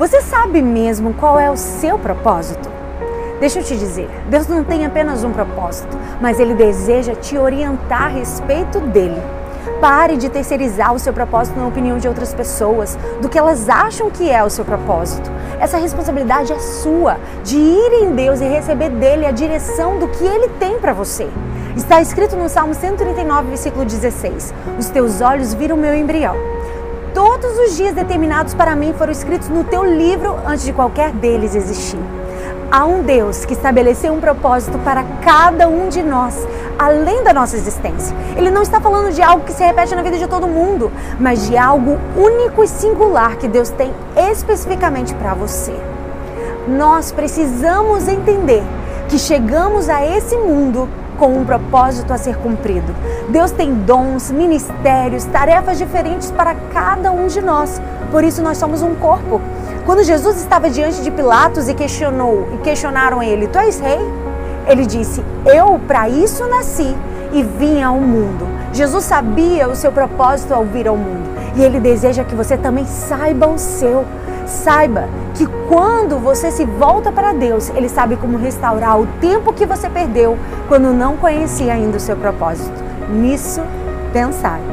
Você sabe mesmo qual é o seu propósito? Deixa eu te dizer, Deus não tem apenas um propósito, mas Ele deseja te orientar a respeito dele. Pare de terceirizar o seu propósito na opinião de outras pessoas, do que elas acham que é o seu propósito. Essa responsabilidade é sua, de ir em Deus e receber dele a direção do que ele tem para você. Está escrito no Salmo 139, versículo 16: Os teus olhos viram meu embrião. Todos os dias determinados para mim foram escritos no teu livro antes de qualquer deles existir. Há um Deus que estabeleceu um propósito para cada um de nós, além da nossa existência. Ele não está falando de algo que se repete na vida de todo mundo, mas de algo único e singular que Deus tem especificamente para você. Nós precisamos entender que chegamos a esse mundo com um propósito a ser cumprido. Deus tem dons, ministérios, tarefas diferentes para cada um de nós. Por isso nós somos um corpo. Quando Jesus estava diante de Pilatos e questionou e questionaram ele: "Tu és rei?" Ele disse: "Eu para isso nasci e vim ao mundo." Jesus sabia o seu propósito ao vir ao mundo e ele deseja que você também saiba o seu. Saiba que quando você se volta para Deus, Ele sabe como restaurar o tempo que você perdeu quando não conhecia ainda o seu propósito. Nisso, pensar.